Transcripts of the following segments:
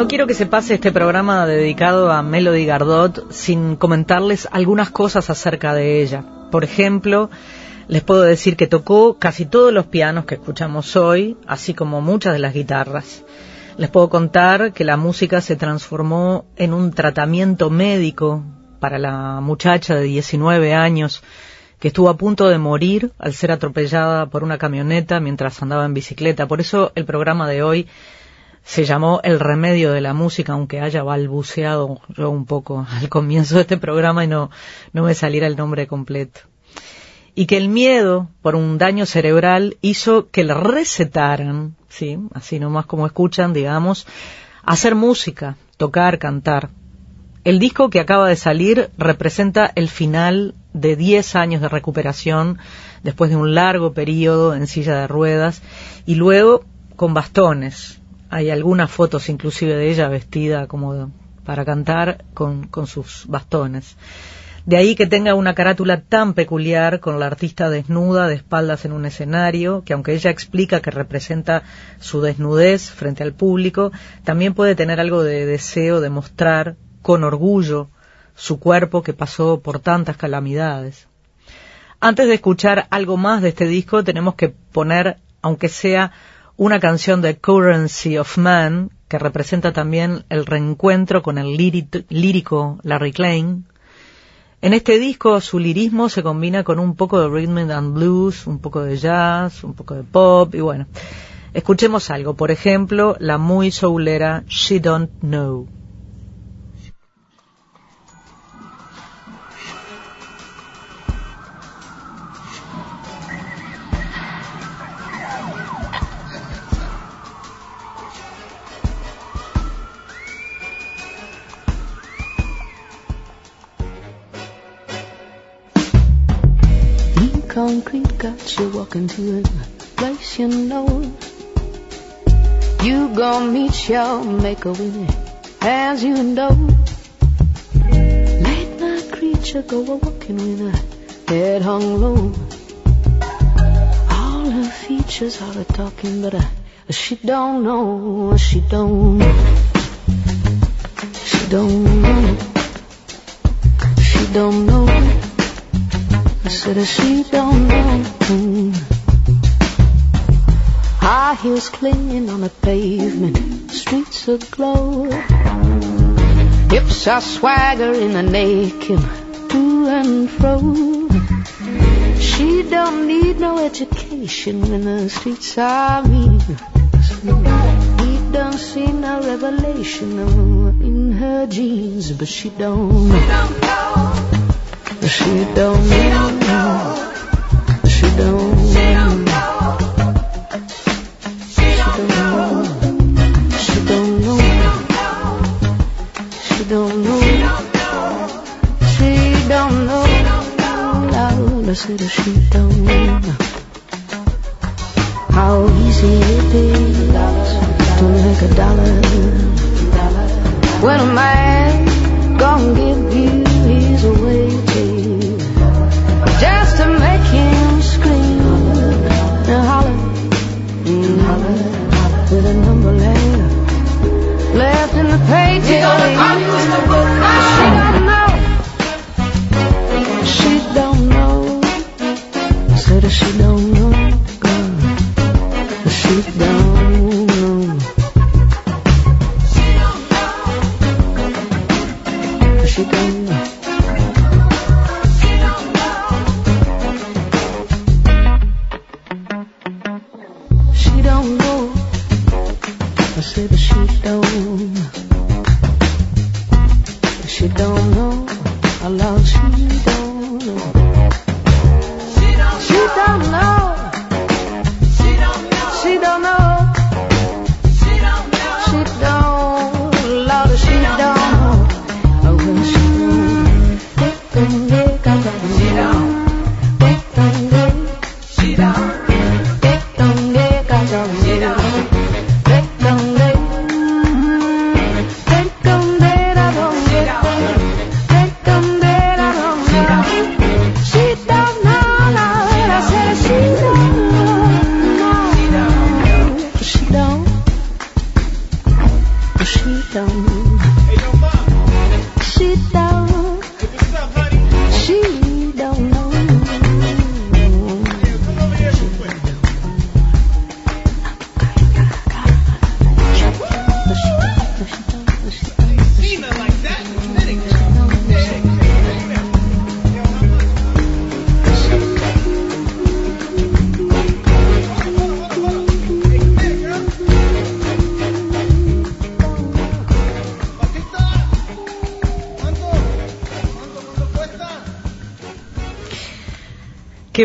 No quiero que se pase este programa dedicado a Melody Gardot sin comentarles algunas cosas acerca de ella. Por ejemplo, les puedo decir que tocó casi todos los pianos que escuchamos hoy, así como muchas de las guitarras. Les puedo contar que la música se transformó en un tratamiento médico para la muchacha de 19 años que estuvo a punto de morir al ser atropellada por una camioneta mientras andaba en bicicleta. Por eso el programa de hoy se llamó El remedio de la música, aunque haya balbuceado yo un poco al comienzo de este programa y no, no me saliera el nombre completo. Y que el miedo por un daño cerebral hizo que le recetaran, sí, así nomás como escuchan, digamos, hacer música, tocar, cantar. El disco que acaba de salir representa el final de 10 años de recuperación después de un largo periodo en silla de ruedas y luego con bastones, hay algunas fotos inclusive de ella vestida como para cantar con, con sus bastones. De ahí que tenga una carátula tan peculiar con la artista desnuda de espaldas en un escenario, que aunque ella explica que representa su desnudez frente al público, también puede tener algo de deseo de mostrar con orgullo su cuerpo que pasó por tantas calamidades. Antes de escuchar algo más de este disco, tenemos que poner, aunque sea una canción de Currency of Man que representa también el reencuentro con el lírico Larry Klein. En este disco su lirismo se combina con un poco de rhythm and blues, un poco de jazz, un poco de pop y bueno. Escuchemos algo, por ejemplo, la muy soulera She Don't Know. Concrete got you walking to a place you know. You gon' meet your maker with it as you know. Late night creature go a walking with a head hung low. All her features are a talking, but she don't know, she don't, she don't know, she don't know said that she don't know. High heels clinging on the pavement, streets aglow. Hips are swaggering and naked to and fro. She don't need no education when the streets are mean. He don't see no revelation in her jeans, but she don't. She don't. She don't know. She don't know. She don't know. She don't know. She don't know. She don't know. I said she don't know. How easy it is to make a dollar when a man Hey, Jay. They're gonna call you in the woods.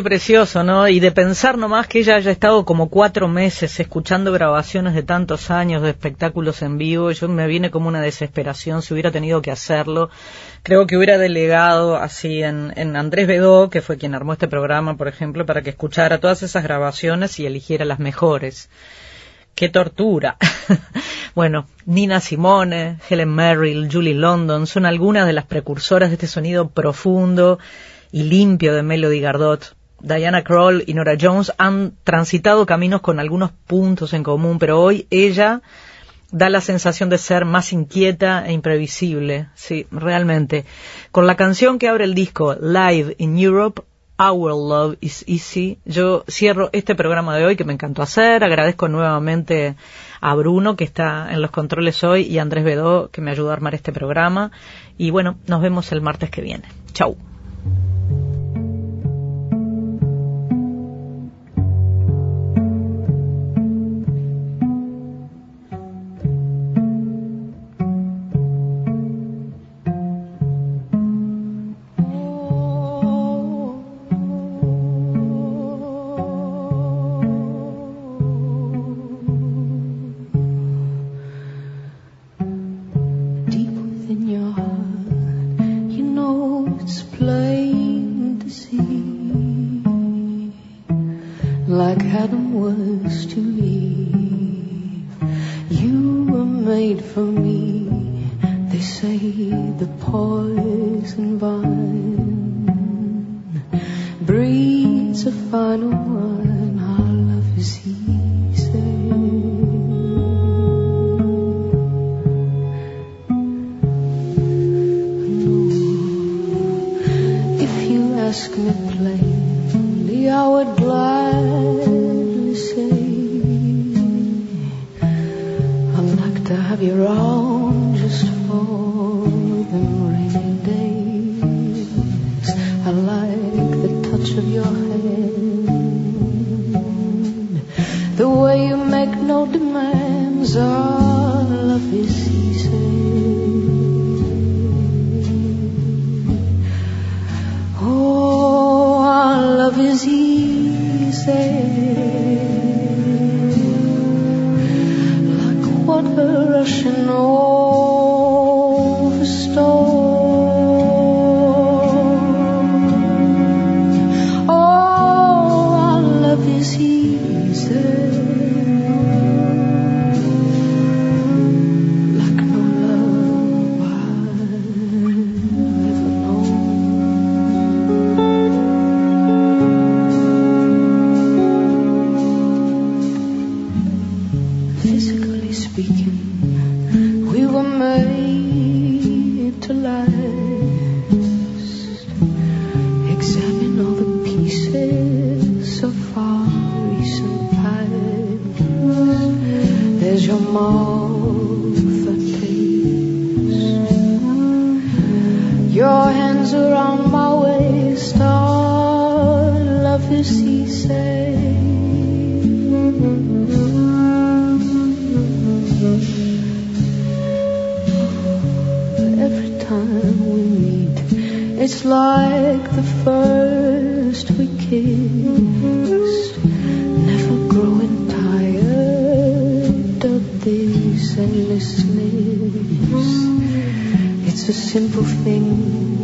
Precioso, ¿no? Y de pensar nomás que ella haya estado como cuatro meses escuchando grabaciones de tantos años de espectáculos en vivo, yo me viene como una desesperación si hubiera tenido que hacerlo. Creo que hubiera delegado así en, en Andrés Bedó, que fue quien armó este programa, por ejemplo, para que escuchara todas esas grabaciones y eligiera las mejores. ¡Qué tortura! bueno, Nina Simone, Helen Merrill, Julie London son algunas de las precursoras de este sonido profundo y limpio de Melody Gardot. Diana Kroll y Nora Jones han transitado caminos con algunos puntos en común, pero hoy ella da la sensación de ser más inquieta e imprevisible, sí, realmente. Con la canción que abre el disco Live in Europe, Our Love is Easy. Yo cierro este programa de hoy que me encantó hacer. Agradezco nuevamente a Bruno que está en los controles hoy y a Andrés Bedó que me ayudó a armar este programa. Y bueno, nos vemos el martes que viene. Chau. your mouth a kiss. Your hands around my waist, our love is easy. Every time we meet, it's like the first we kiss. Endlessness. It's a simple thing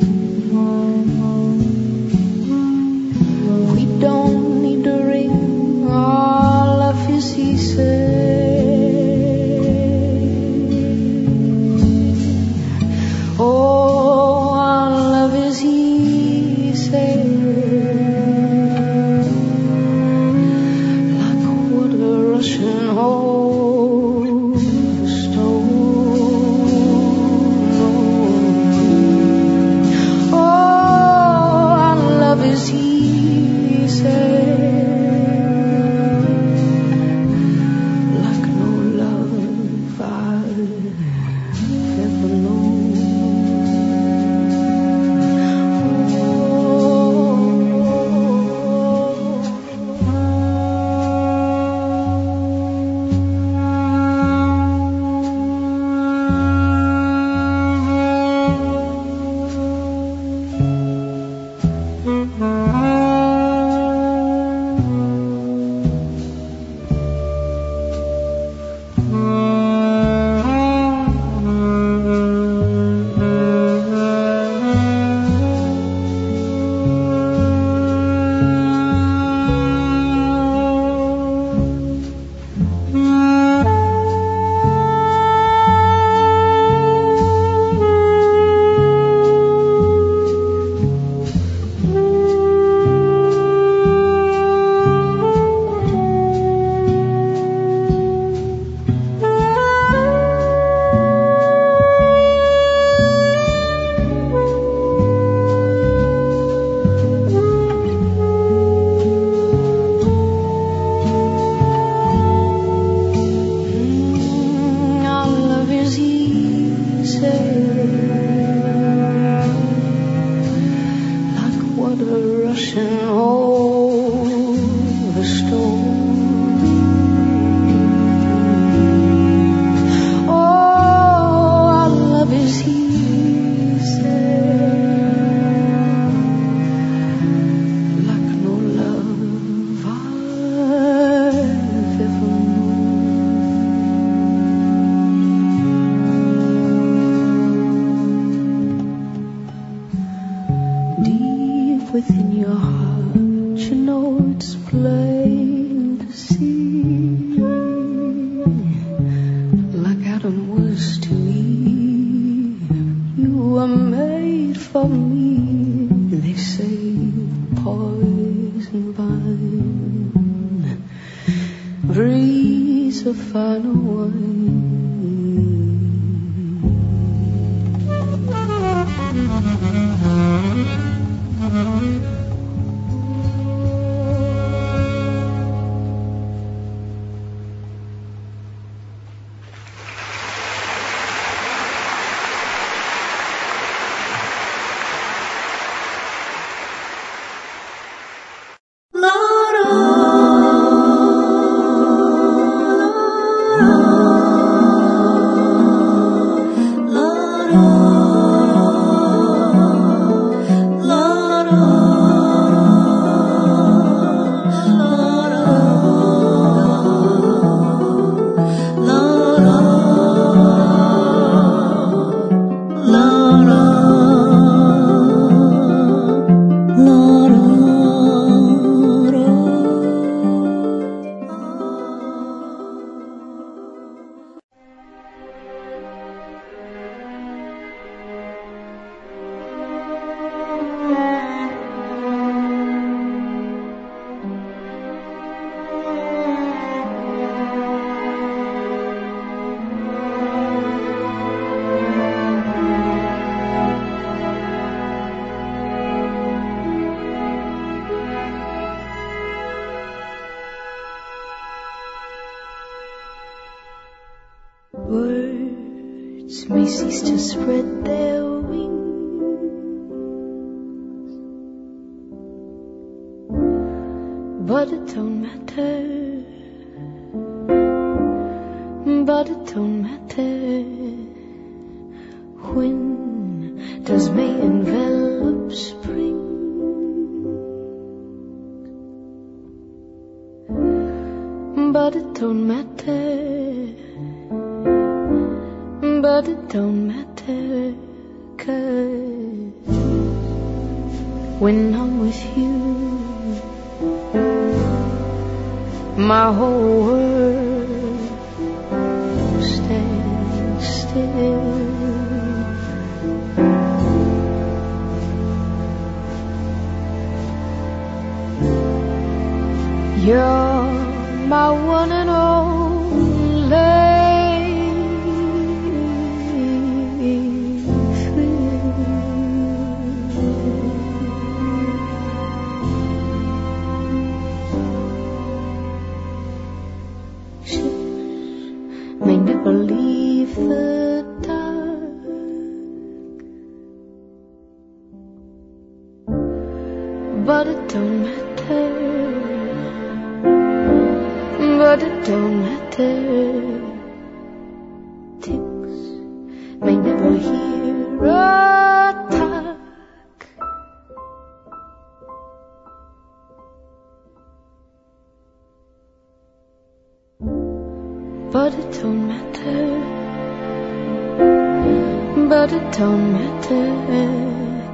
matter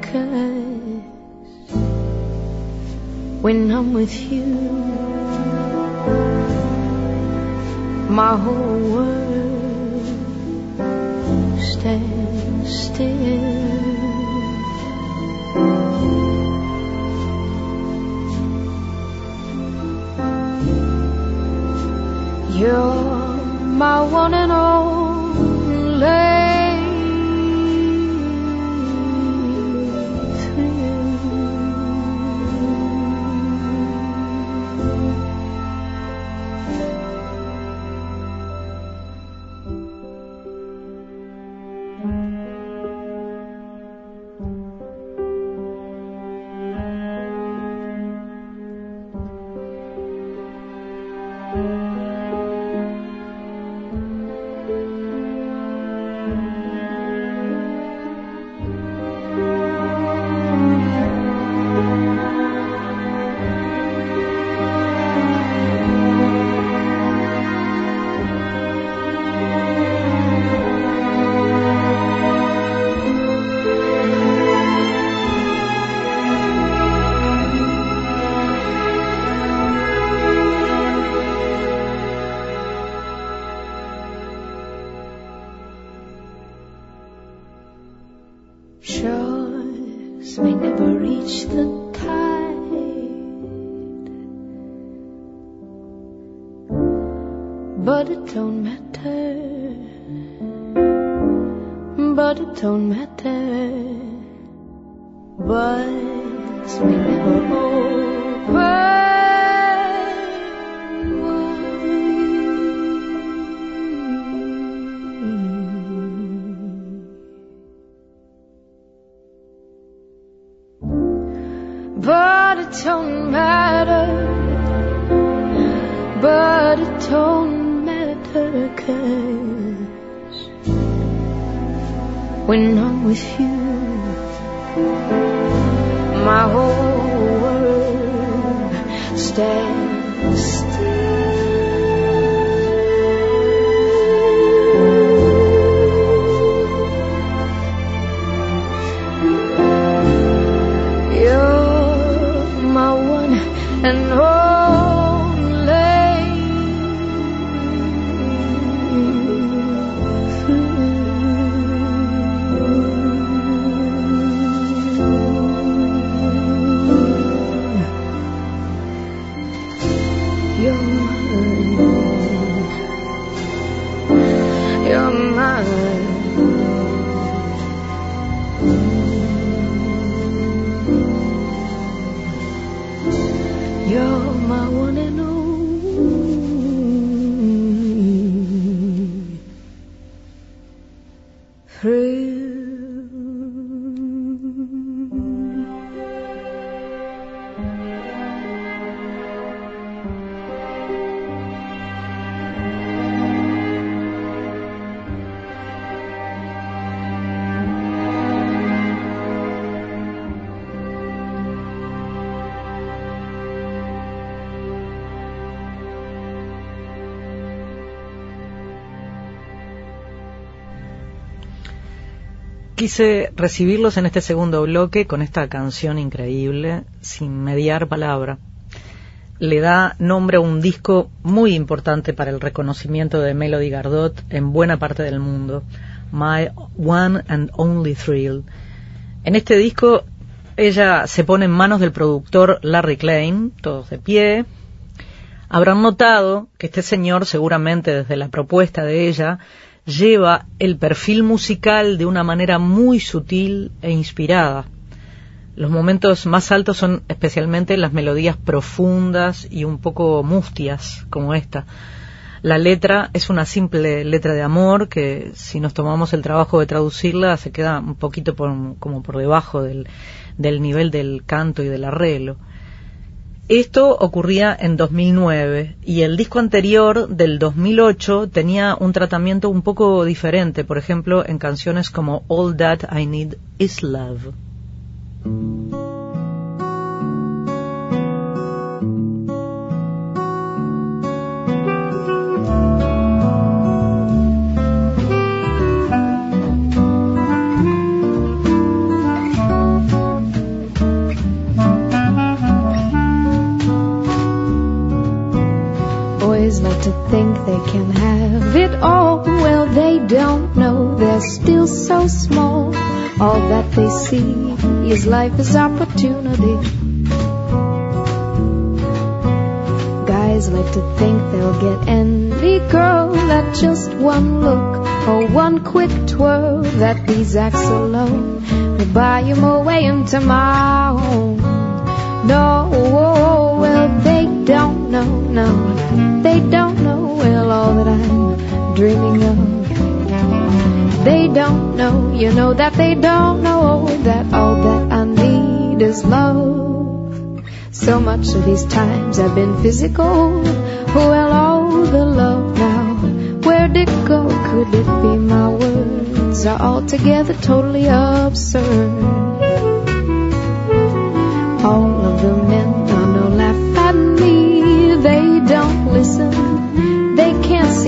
cause when I'm with you my whole world stands still. You're my one and all. When I'm with you, my whole world stands still. You're my one and only. Quise recibirlos en este segundo bloque con esta canción increíble, sin mediar palabra. Le da nombre a un disco muy importante para el reconocimiento de Melody Gardot en buena parte del mundo, My One and Only Thrill. En este disco ella se pone en manos del productor Larry Klein, todos de pie. Habrán notado que este señor, seguramente desde la propuesta de ella, lleva el perfil musical de una manera muy sutil e inspirada. Los momentos más altos son especialmente las melodías profundas y un poco mustias, como esta. La letra es una simple letra de amor que, si nos tomamos el trabajo de traducirla, se queda un poquito por- como por debajo del, del nivel del canto y del arreglo. Esto ocurría en 2009 y el disco anterior del 2008 tenía un tratamiento un poco diferente, por ejemplo, en canciones como All That I Need Is Love. To think they can have it all. Well, they don't know they're still so small. All that they see is life is opportunity. Guys like to think they'll get any girl at just one look or one quick twirl. That these acts alone will buy you more way into my home. No, oh, oh, oh, well, they don't know, no, dreaming of. They don't know, you know that they don't know that all that I need is love. So much of these times have been physical, well, all the love now, where'd it go? Could it be my words are altogether totally absurd? All of the men I know laugh at me. They don't listen.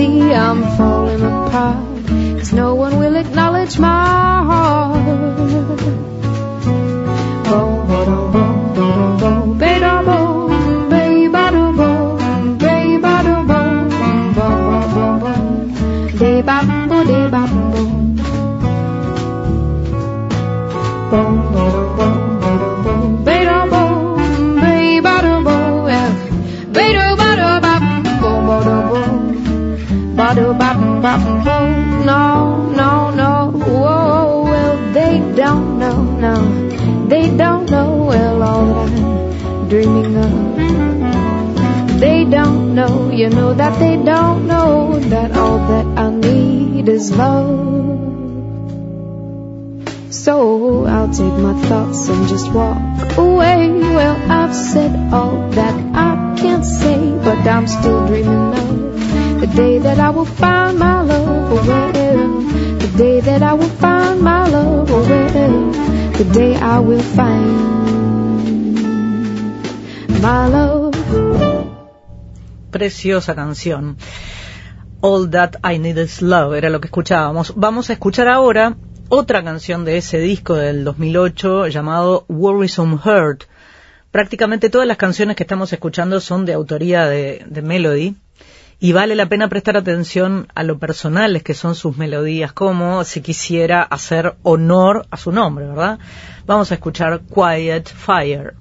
See I'm falling apart. Cause no one will acknowledge my No, no, no. Whoa, well they don't know, no. They don't know well all that I'm dreaming of. They don't know, you know that they don't know that all that I need is love. So I'll take my thoughts and just walk away. Well, I've said all that I can't say, but I'm still dreaming of the day that I will find my love. The day that I will find my love. The day I will find my love. Preciosa canción. All That I Need Is Love era lo que escuchábamos. Vamos a escuchar ahora otra canción de ese disco del 2008 llamado Worrisome Heart. Prácticamente todas las canciones que estamos escuchando son de autoría de, de Melody y vale la pena prestar atención a lo personales que son sus melodías, como si quisiera hacer honor a su nombre, ¿verdad? Vamos a escuchar Quiet Fire.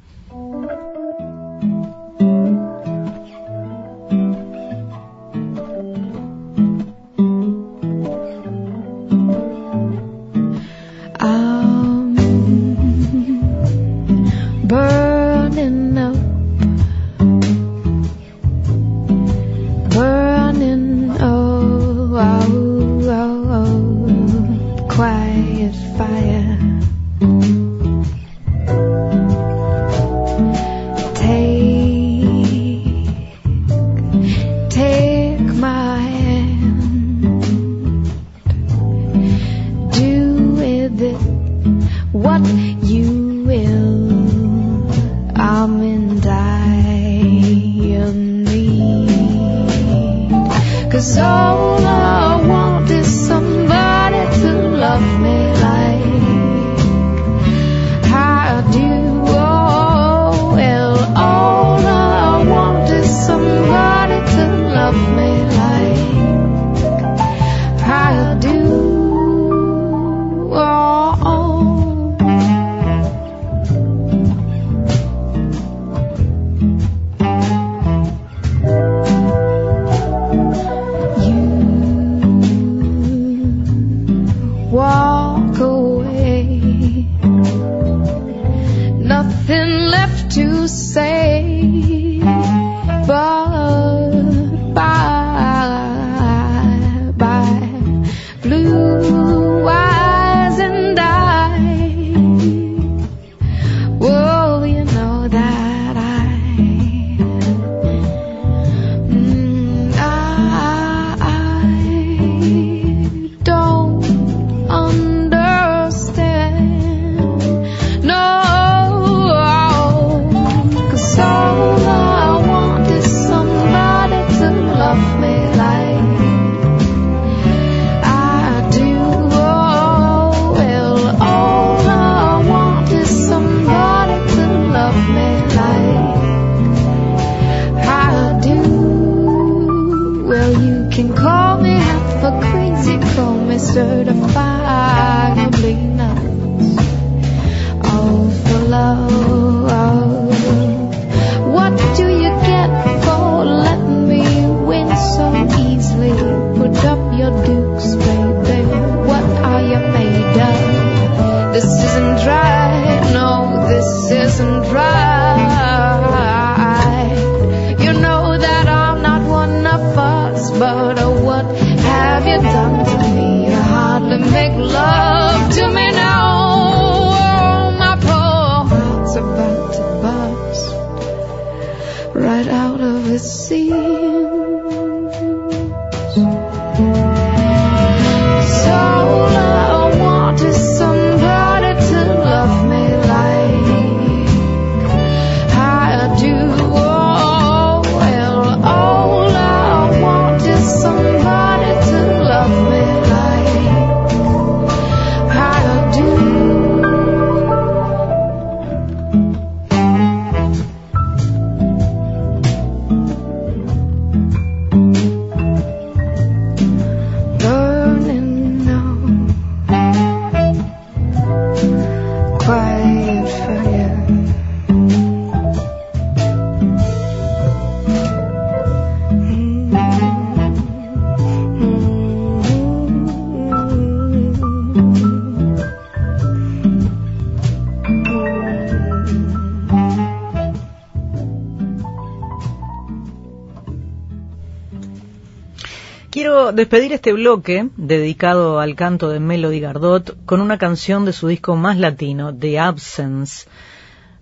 Despedir este bloque dedicado al canto de Melody Gardot con una canción de su disco más latino, The Absence,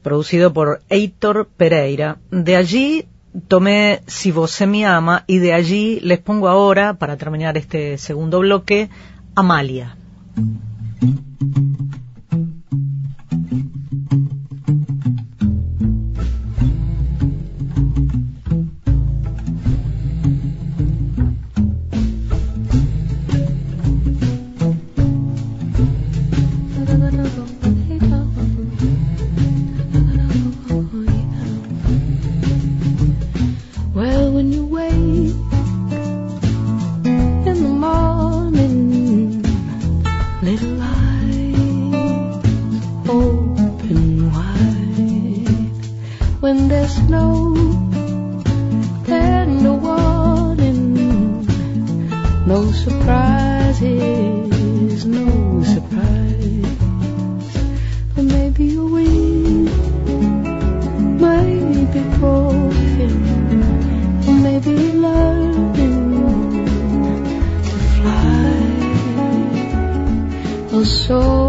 producido por Heitor Pereira. De allí tomé Si vos me ama y de allí les pongo ahora, para terminar este segundo bloque, Amalia. when there's no and no warning, no surprises, no surprise. But maybe a wing might be broken, or maybe learning to fly. Oh, so.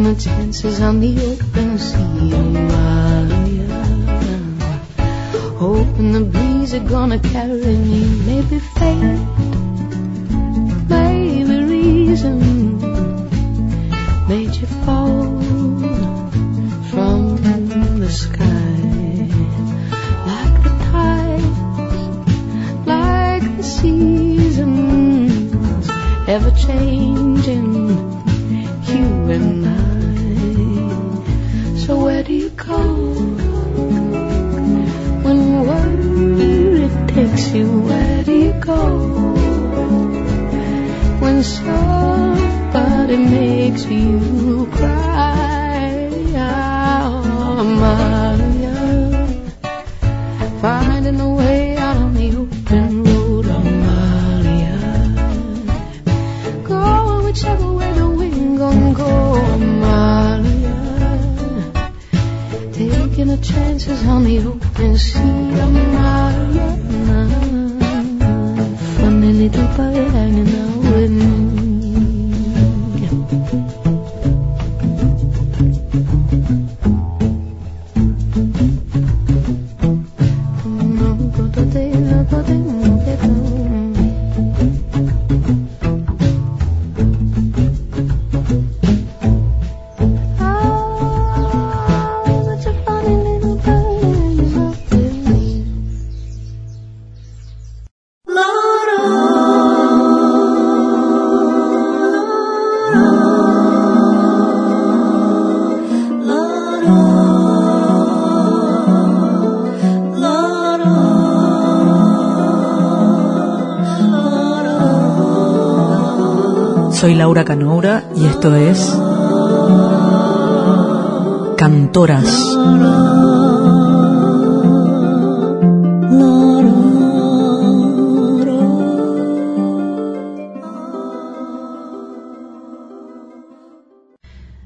in the dances on the open sea. Oh, yeah. Hoping the breeze are gonna carry me, maybe fate Laura Canoura y esto es Cantoras.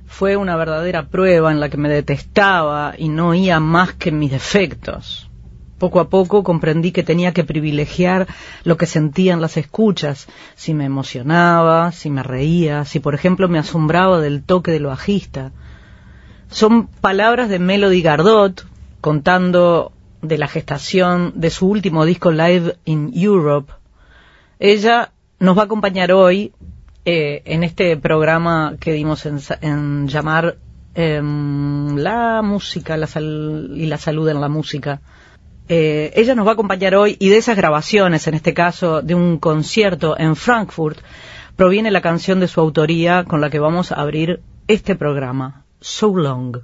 Fue una verdadera prueba en la que me detestaba y no oía más que mis defectos. Poco a poco comprendí que tenía que privilegiar lo que sentía en las escuchas, si me emocionaba, si me reía, si por ejemplo me asombraba del toque del bajista. Son palabras de Melody Gardot contando de la gestación de su último disco Live in Europe. Ella nos va a acompañar hoy eh, en este programa que dimos en, llamar em, La música y la salud en la música. Eh, ella nos va a acompañar hoy y de esas grabaciones, en este caso de un concierto en Frankfurt, proviene la canción de su autoría con la que vamos a abrir este programa, So Long.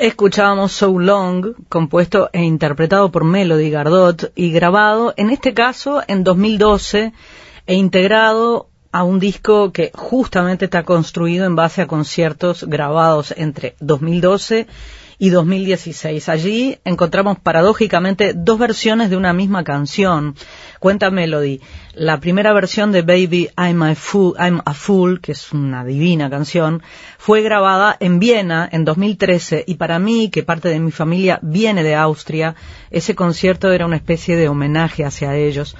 Escuchábamos So Long, compuesto e interpretado por Melody Gardot y grabado, en este caso, en 2012 e integrado a un disco que justamente está construido en base a conciertos grabados entre 2012 y 2016. Allí encontramos paradójicamente dos versiones de una misma canción. Cuenta Melody. La primera versión de Baby I'm a, Fool, I'm a Fool, que es una divina canción, fue grabada en Viena en 2013 y para mí, que parte de mi familia viene de Austria, ese concierto era una especie de homenaje hacia ellos.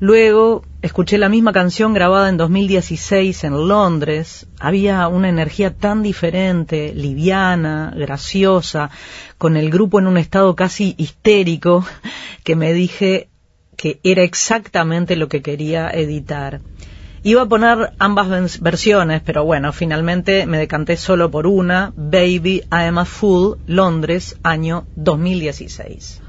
Luego escuché la misma canción grabada en 2016 en Londres. Había una energía tan diferente, liviana, graciosa, con el grupo en un estado casi histérico, que me dije que era exactamente lo que quería editar. Iba a poner ambas versiones, pero bueno, finalmente me decanté solo por una, Baby I Am a Fool, Londres, año 2016.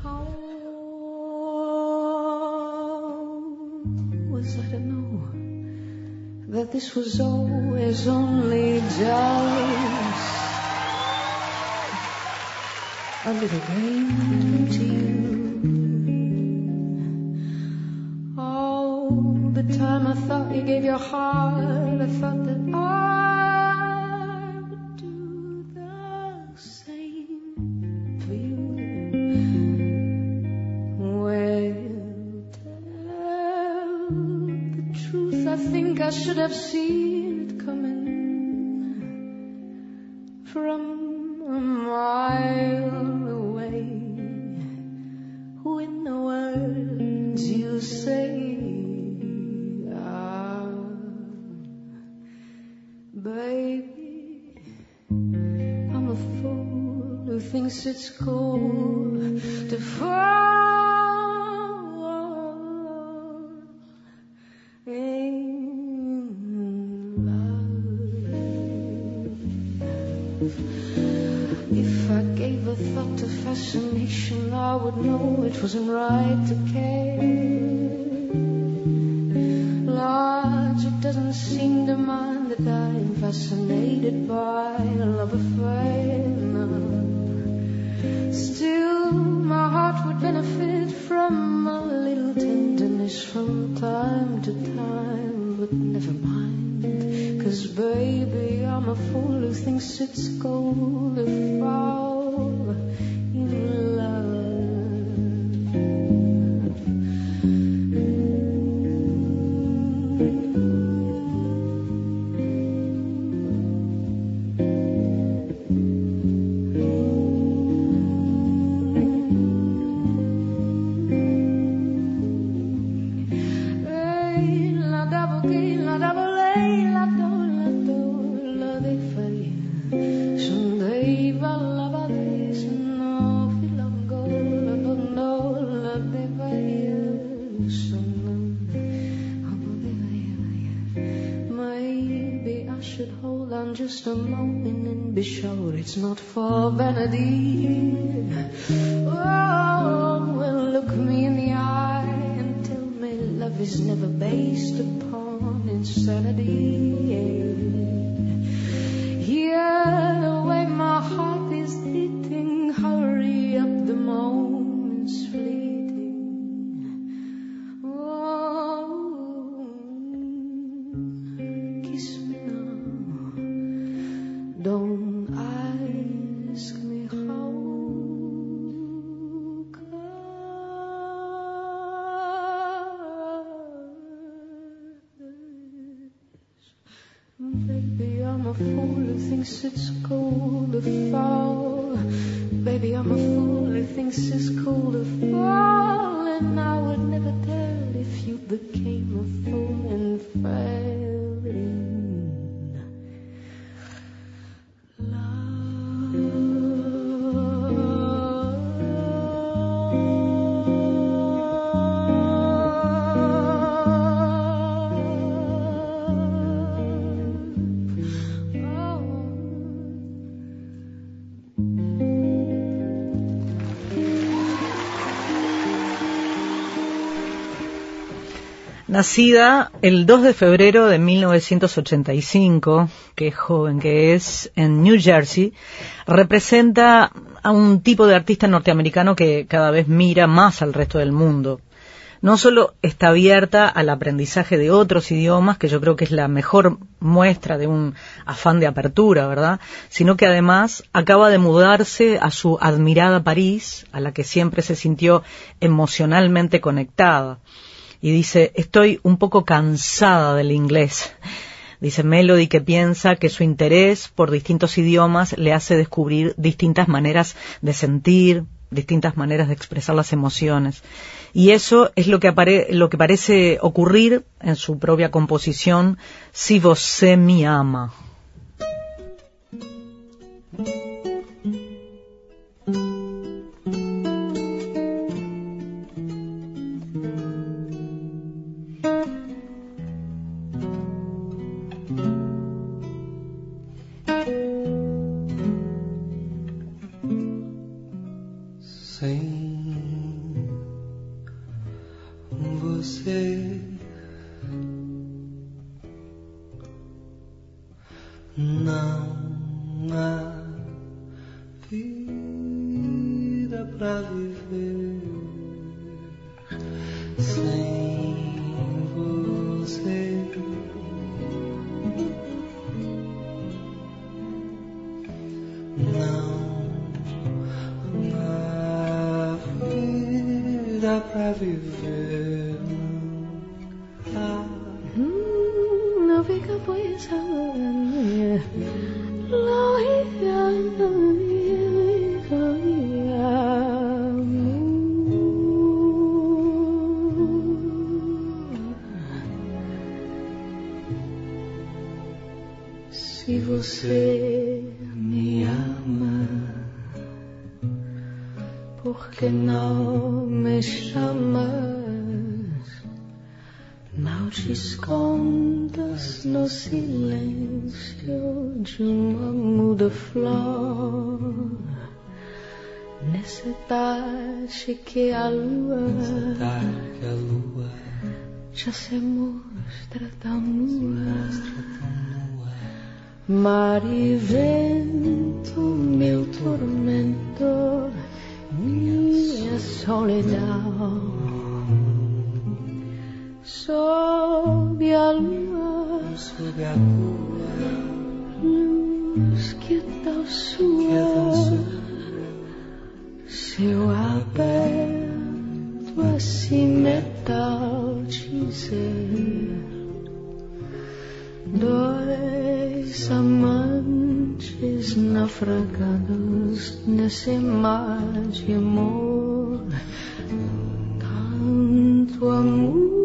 That this was always only just a little game to you. All the time I thought you gave your heart, I thought that I I should have seen Hadi. Thinks it's cool to fall. Baby, I'm a fool who thinks it's cool to fall. And I would never tell if you became a fool and fell Nacida el 2 de febrero de 1985, qué joven que es, en New Jersey, representa a un tipo de artista norteamericano que cada vez mira más al resto del mundo. No solo está abierta al aprendizaje de otros idiomas, que yo creo que es la mejor muestra de un afán de apertura, ¿verdad? Sino que además acaba de mudarse a su admirada París, a la que siempre se sintió emocionalmente conectada y dice, estoy un poco cansada del inglés. Dice Melody que piensa que su interés por distintos idiomas le hace descubrir distintas maneras de sentir, distintas maneras de expresar las emociones. Y eso es lo que, lo que parece ocurrir en su propia composición, Si você me ama. sem você. Não. Já se mostra tão nua. Mar e vento, meu tormento, minha solidão. Sobe a lua, sobe a lua, luz que tal sua. Que tal sua se eu aperto assim metal Dois amantes naufragados nesse mar de amor. Tanto amor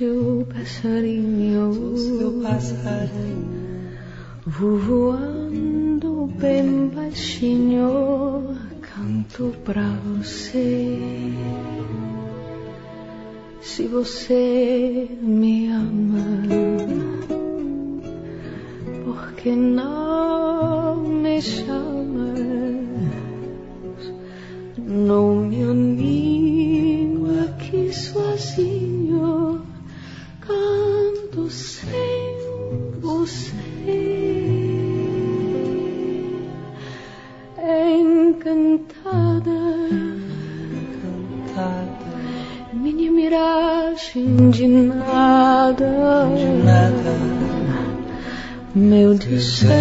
seu passarinho. Sou seu passarinho. Vou voando bem baixinho. Canto pra você. Se você me ama, porque não me chama? Não me You say.